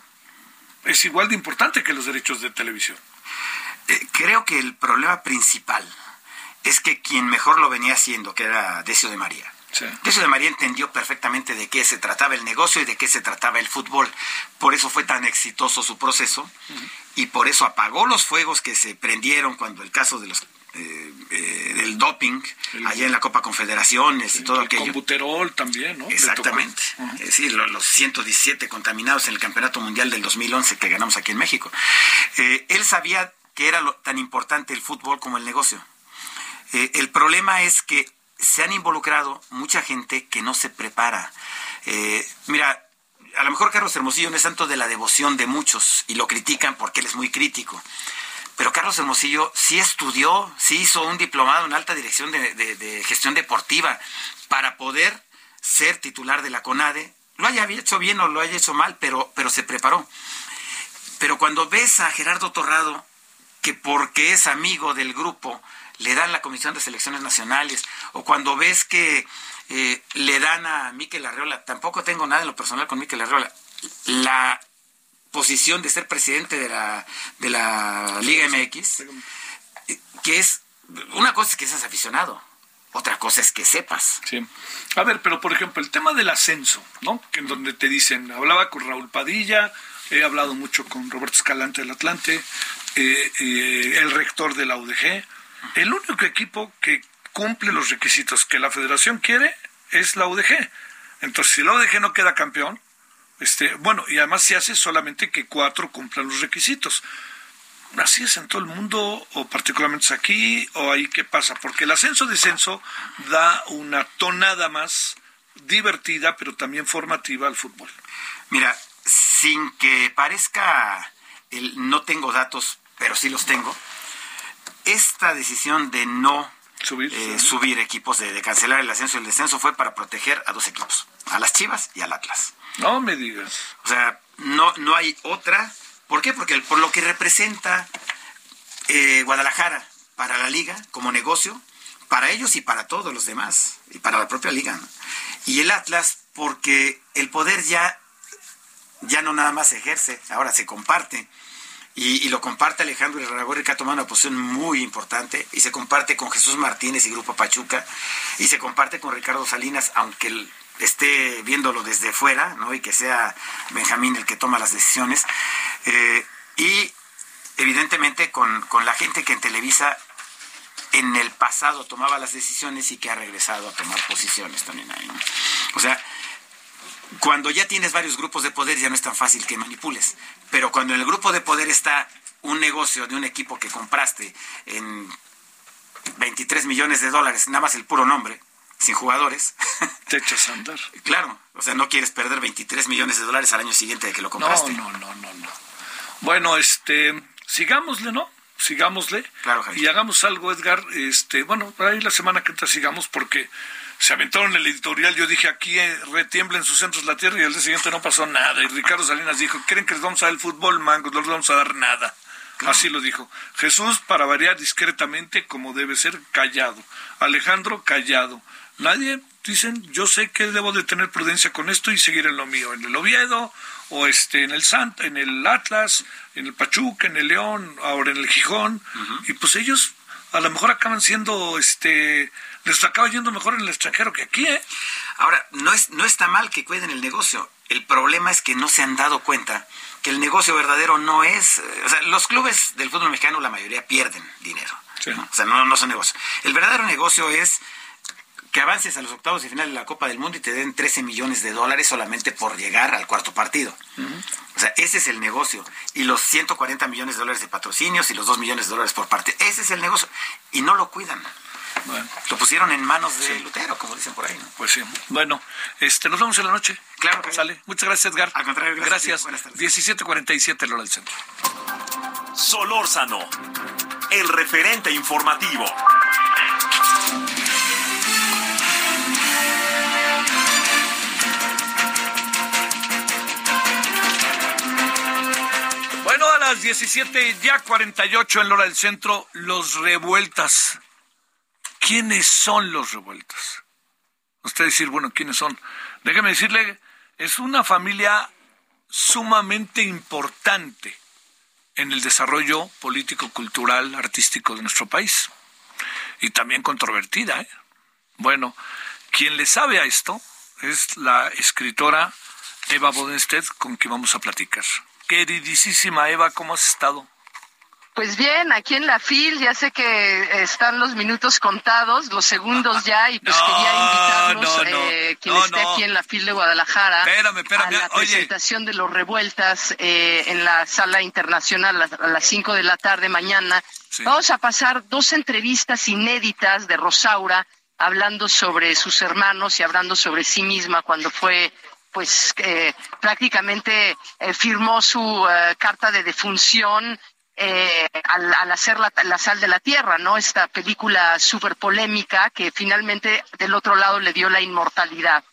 es igual de importante que los derechos de televisión. Eh, creo que el problema principal es que quien mejor lo venía haciendo, que era Decio de María, Decio de María entendió perfectamente de qué se trataba el negocio y de qué se trataba el fútbol. Por eso fue tan exitoso su proceso y por eso apagó los fuegos que se prendieron cuando el caso de los eh, eh, del doping allá en la Copa Confederaciones y todo aquello. El computerol también, ¿no? Exactamente. Es decir, los, 117 contaminados en el Campeonato Mundial del 2011 que ganamos aquí en México. Eh, él sabía que era tan importante el fútbol como el negocio. el problema es que se han involucrado mucha gente que no se prepara. Eh, mira, a lo mejor Carlos Hermosillo no es tanto de la devoción de muchos y lo critican porque él es muy crítico. Pero Carlos Hermosillo sí estudió, sí hizo un diplomado en alta dirección de, gestión deportiva para poder ser titular de la CONADE. Lo haya hecho bien o lo haya hecho mal, pero, pero se preparó. Pero cuando ves a Gerardo Torrado, que porque es amigo del grupo, le dan la Comisión de Selecciones Nacionales, o cuando ves que eh, le dan a Miquel Arreola, tampoco tengo nada en lo personal con Miquel Arreola, la posición de ser presidente de la, de la Liga MX, que es, una cosa es que seas aficionado, otra cosa es que sepas. Sí. A ver, pero por ejemplo, el tema del ascenso, ¿no? Que en donde te dicen, hablaba con Raúl Padilla, he hablado mucho con Roberto Escalante del Atlante, eh, eh, el rector de la UDG. El único equipo que cumple los requisitos que la federación quiere es la UDG. Entonces, si la UDG no queda campeón, este, bueno, y además se hace solamente que cuatro cumplan los requisitos. Así es en todo el mundo, o particularmente aquí, o ahí qué pasa, porque el ascenso-descenso da una tonada más divertida, pero también formativa al fútbol. Mira, sin que parezca, el, no tengo datos, pero sí los tengo, esta decisión de no subir, eh, subir equipos, de, de, cancelar el ascenso y el descenso fue para proteger a dos equipos, a las Chivas y al Atlas. No me digas. O sea, no, no hay otra. ¿Por qué? Porque por lo que representa eh, Guadalajara para la liga como negocio, para ellos y para todos los demás, y para la propia liga. Y el Atlas, porque el poder ya, ya no nada más se ejerce, ahora se comparte. Y, lo comparte Alejandro Herrera que ha tomado una posición muy importante, y se comparte con Jesús Martínez y Grupo Pachuca, y se comparte con Ricardo Salinas, aunque el, esté viéndolo desde fuera, ¿no? Y que sea Benjamín el que toma las decisiones. Eh, y evidentemente con, con la gente que en Televisa en el pasado tomaba las decisiones y que ha regresado a tomar posiciones también ahí. O sea, cuando ya tienes varios grupos de poder ya no es tan fácil que manipules, pero cuando en el grupo de poder está un negocio de un equipo que compraste en 23 millones de dólares, nada más el puro nombre, sin jugadores. Te echas a andar. claro, o sea, no quieres perder 23 millones de dólares al año siguiente de que lo compraste. No, no, no, no, no. Bueno, este, sigámosle, ¿no? Sigámosle. Claro, Y hagamos algo, Edgar. Este, bueno, ahí la semana que entra sigamos porque se aventaron el editorial. Yo dije aquí eh, retiembla en sus centros la tierra y al día siguiente no pasó nada. Y Ricardo Salinas dijo: ¿Creen que les vamos a dar el fútbol, mangos? No les vamos a dar nada. Así lo dijo. Jesús, para variar discretamente, como debe ser, callado. Alejandro, callado. Nadie, dicen, yo sé que debo de tener prudencia con esto y seguir en lo mío, en el Oviedo, o este, en el Sant, en el Atlas, en el Pachuca, en el León, ahora en el Gijón, y pues ellos a lo mejor acaban siendo, este, les acaba yendo mejor en el extranjero que aquí, ¿eh? Ahora, no, es, no está mal que cuiden el negocio, el problema es que no se han dado cuenta que el negocio verdadero no es, eh, o sea, los clubes del fútbol mexicano la mayoría pierden dinero, o sea, no, no son negocios. El verdadero negocio es que avances a los octavos de final de la Copa del Mundo y te den 13 millones de dólares solamente por llegar al cuarto partido. O sea, ese es el negocio. Y los 140 millones de dólares de patrocinios y los 2 millones de dólares por parte. Ese es el negocio. Y no lo cuidan. Lo pusieron en manos de Lutero, como dicen por ahí. Pues sí. Bueno, este, nos vemos en la noche. Claro que sale. Muchas gracias, Edgar. Al contrario, gracias. Gracias. 1747, Lora del Centro. Solórzano, el referente informativo. Bueno, a las 17 ya 48 en Lora del Centro, los revueltas. ¿Quiénes son los revueltas? Usted decir, bueno, ¿quiénes son? Déjeme decirle, es una familia sumamente importante en el desarrollo político, cultural, artístico de nuestro país. Y también controvertida. ¿eh? Bueno, quien le sabe a esto es la escritora Eva Bodenstedt, con quien vamos a platicar. Queridísima Eva, ¿cómo has estado? Pues bien, aquí en la FIL ya sé que están los minutos contados, los segundos ya, y pues quería invitarlos, eh, quien esté aquí en la FIL de Guadalajara, a la presentación de los revueltas eh, en la sala internacional a las 5 de la tarde mañana. Vamos a pasar dos entrevistas inéditas de Rosaura, hablando sobre sus hermanos y hablando sobre sí misma cuando fue pues eh, prácticamente eh, firmó su eh, carta de defunción al, hacer la, sal de la tierra, ¿no? Esta película súper polémica que finalmente del otro lado le dio la inmortalidad.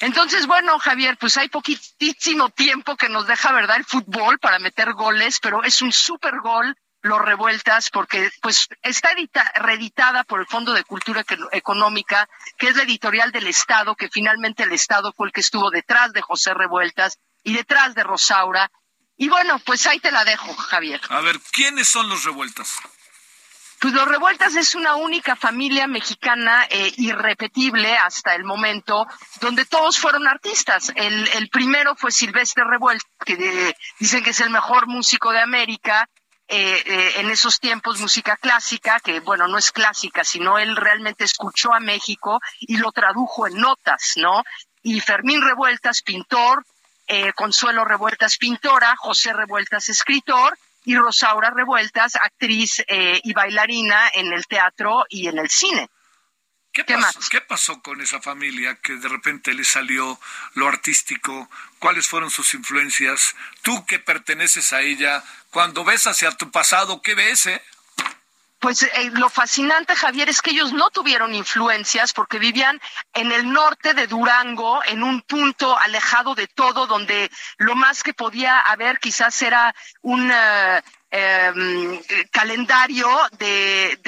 Entonces, bueno, Javier, pues hay poquitísimo tiempo que nos deja, ¿verdad?, el fútbol para meter goles, pero es un súper gol los revueltas porque pues está reeditada por el Fondo de Cultura Económica, que es la editorial del Estado, que finalmente el Estado fue el que estuvo detrás de José Revueltas y detrás de Rosaura. Y bueno, pues ahí te la dejo, Javier. A ver, ¿quiénes son los revueltas? Pues los Revueltas es una única familia mexicana eh, irrepetible hasta el momento, donde todos fueron artistas. El, el primero fue Silvestre Revuelta, que dicen que es el mejor músico de América, eh, eh, en esos tiempos música clásica, que bueno, no es clásica, sino él realmente escuchó a México y lo tradujo en notas, ¿no? Y Fermín Revueltas, pintor, eh, Consuelo Revueltas, pintora, José Revueltas, escritor, y Rosaura Revueltas, actriz eh, y bailarina en el teatro y en el cine. ¿Qué, pasó, ¿Qué pasó con esa familia que de repente le salió lo artístico? ¿Cuáles fueron sus influencias? Tú que perteneces a ella, cuando ves hacia tu pasado, ¿qué ves? Eh? Pues eh, lo fascinante, Javier, es que ellos no tuvieron influencias porque vivían en el norte de Durango, en un punto alejado de todo, donde lo más que podía haber quizás era un eh, em, calendario de,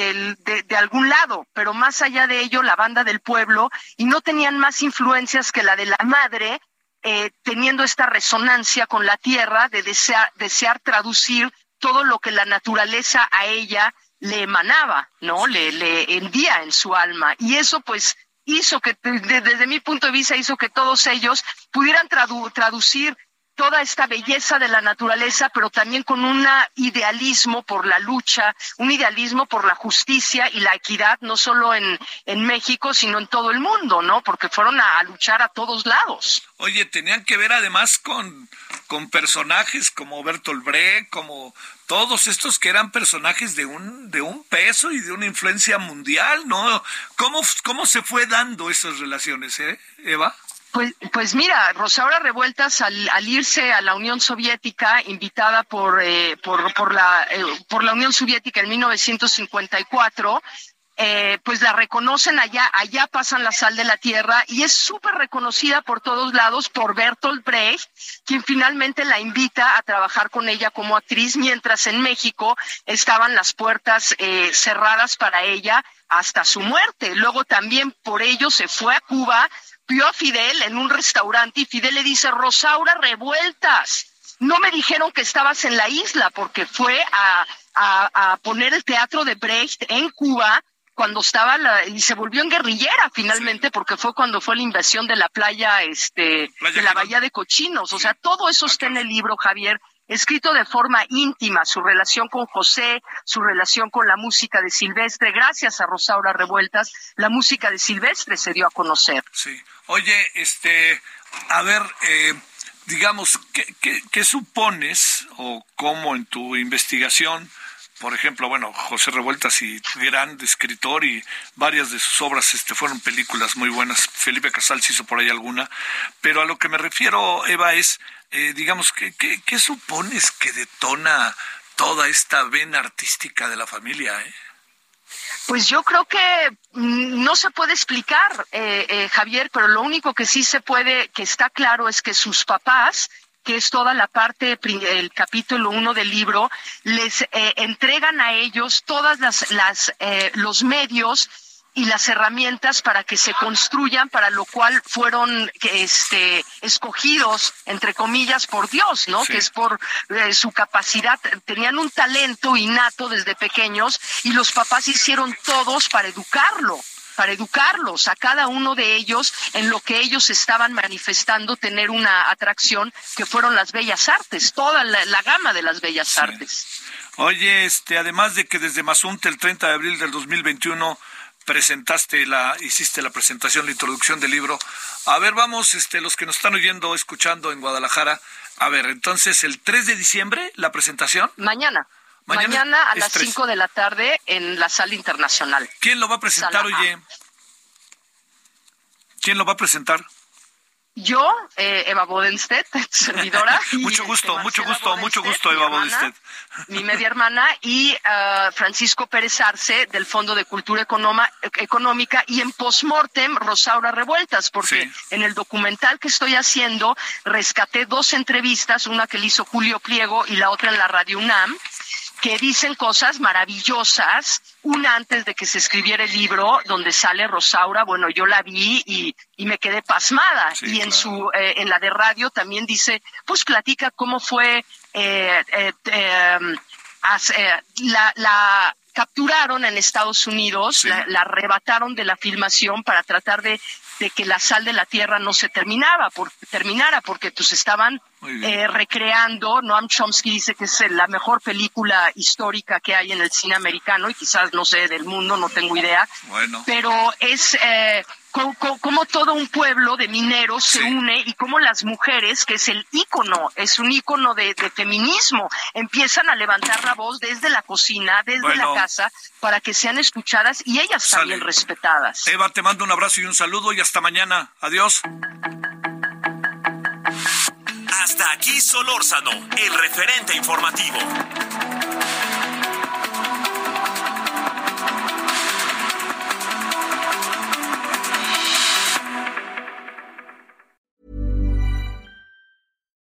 de, algún lado, pero más allá de ello, la banda del pueblo, y no tenían más influencias que la de la madre, eh, teniendo esta resonancia con la tierra de desear, desear traducir todo lo que la naturaleza a ella le emanaba, ¿no? Le, le envía en su alma. Y eso pues hizo que, desde mi punto de vista, hizo que todos ellos pudieran traducir toda esta belleza de la naturaleza, pero también con un idealismo por la lucha, un idealismo por la justicia y la equidad, no solo en, México, sino en todo el mundo, ¿no? Porque fueron a, luchar a todos lados. Oye, tenían que ver además con, con personajes como Bertolt Brecht, como todos estos que eran personajes de un, de un peso y de una influencia mundial, ¿no? ¿Cómo, cómo se fue dando esas relaciones, eh, Eva? Pues, pues mira, Rosaura Revueltas al, al, irse a la Unión Soviética, invitada por, eh, por, la, eh, por la Unión Soviética en 1954, eh, pues la reconocen allá, allá pasan la sal de la tierra y es súper reconocida por todos lados por Bertolt Brecht, quien finalmente la invita a trabajar con ella como actriz, mientras en México estaban las puertas eh, cerradas para ella hasta su muerte. Luego también por ello se fue a Cuba vio a Fidel en un restaurante y Fidel le dice, Rosaura, revueltas. No me dijeron que estabas en la isla porque fue a, a, poner el teatro de Brecht en Cuba cuando estaba la, y se volvió en guerrillera finalmente porque fue cuando fue la invasión de la playa este de la bahía de cochinos o sea todo eso está en el libro Javier escrito de forma íntima su relación con José, su relación con la música de Silvestre. Gracias a Rosaura Revueltas, la música de Silvestre se dio a conocer. Sí. Oye, este, a ver, eh, digamos, ¿qué, qué, supones o cómo en tu investigación por ejemplo, bueno, José Revueltas y gran escritor y varias de sus obras este, fueron películas muy buenas. Felipe Casals hizo por ahí alguna. Pero a lo que me refiero, Eva, es eh, digamos, ¿qué, ¿qué, supones que detona toda esta vena artística de la familia? Eh? Pues yo creo que no se puede explicar, eh, eh, Javier, pero lo único que sí se puede, que está claro, es que sus papás que es toda la parte, el capítulo uno del libro, les entregan a ellos todas las, las los medios y las herramientas para que se construyan, para lo cual fueron este, escogidos, entre comillas, por Dios, ¿no? Que es por eh, su capacidad, tenían un talento innato desde pequeños y los papás hicieron todos para educarlo para educarlos a cada uno de ellos en lo que ellos estaban manifestando tener una atracción que fueron las bellas artes, toda la, gama de las bellas artes. Oye, este, además de que desde Mazunte el 30 de abril del 2021 presentaste la, hiciste la presentación, la introducción del libro. A ver, vamos, este, los que nos están oyendo, escuchando en Guadalajara. A ver, entonces, el 3 de diciembre, la presentación. Mañana. Mañana, a las 5 de la tarde en la sala internacional. ¿Quién lo va a presentar, oye? ¿Quién lo va a presentar? Yo, eh, Eva Bodenstedt, servidora. mucho gusto, este, mucho gusto, mucho gusto, Eva Bodenstedt. Mi media hermana y uh, Francisco Pérez Arce del Fondo de Cultura Económica y en postmortem Rosaura Revueltas, porque en el documental que estoy haciendo rescaté dos entrevistas, una que le hizo Julio Pliego y la otra en la Radio UNAM que dicen cosas maravillosas. Una antes de que se escribiera el libro, donde sale Rosaura, bueno, yo la vi y, y me quedé pasmada. y en su, eh, en la de radio también dice, pues platica cómo fue eh, eh, em, la, la capturaron en Estados Unidos, la, la, arrebataron de la filmación para tratar de de que la sal de la tierra no se terminaba, por, terminara, porque pues estaban eh, recreando, Noam Chomsky dice que es la mejor película histórica que hay en el cine americano y quizás, no sé, del mundo, no tengo idea, bueno. pero es... Eh, cómo, todo un pueblo de mineros se une y cómo las mujeres, que es el ícono, es un ícono de, feminismo, empiezan a levantar la voz desde la cocina, desde la casa, para que sean escuchadas y ellas también respetadas. Eva, te mando un abrazo y un saludo y hasta mañana. Adiós. Hasta aquí Solórzano, el referente informativo.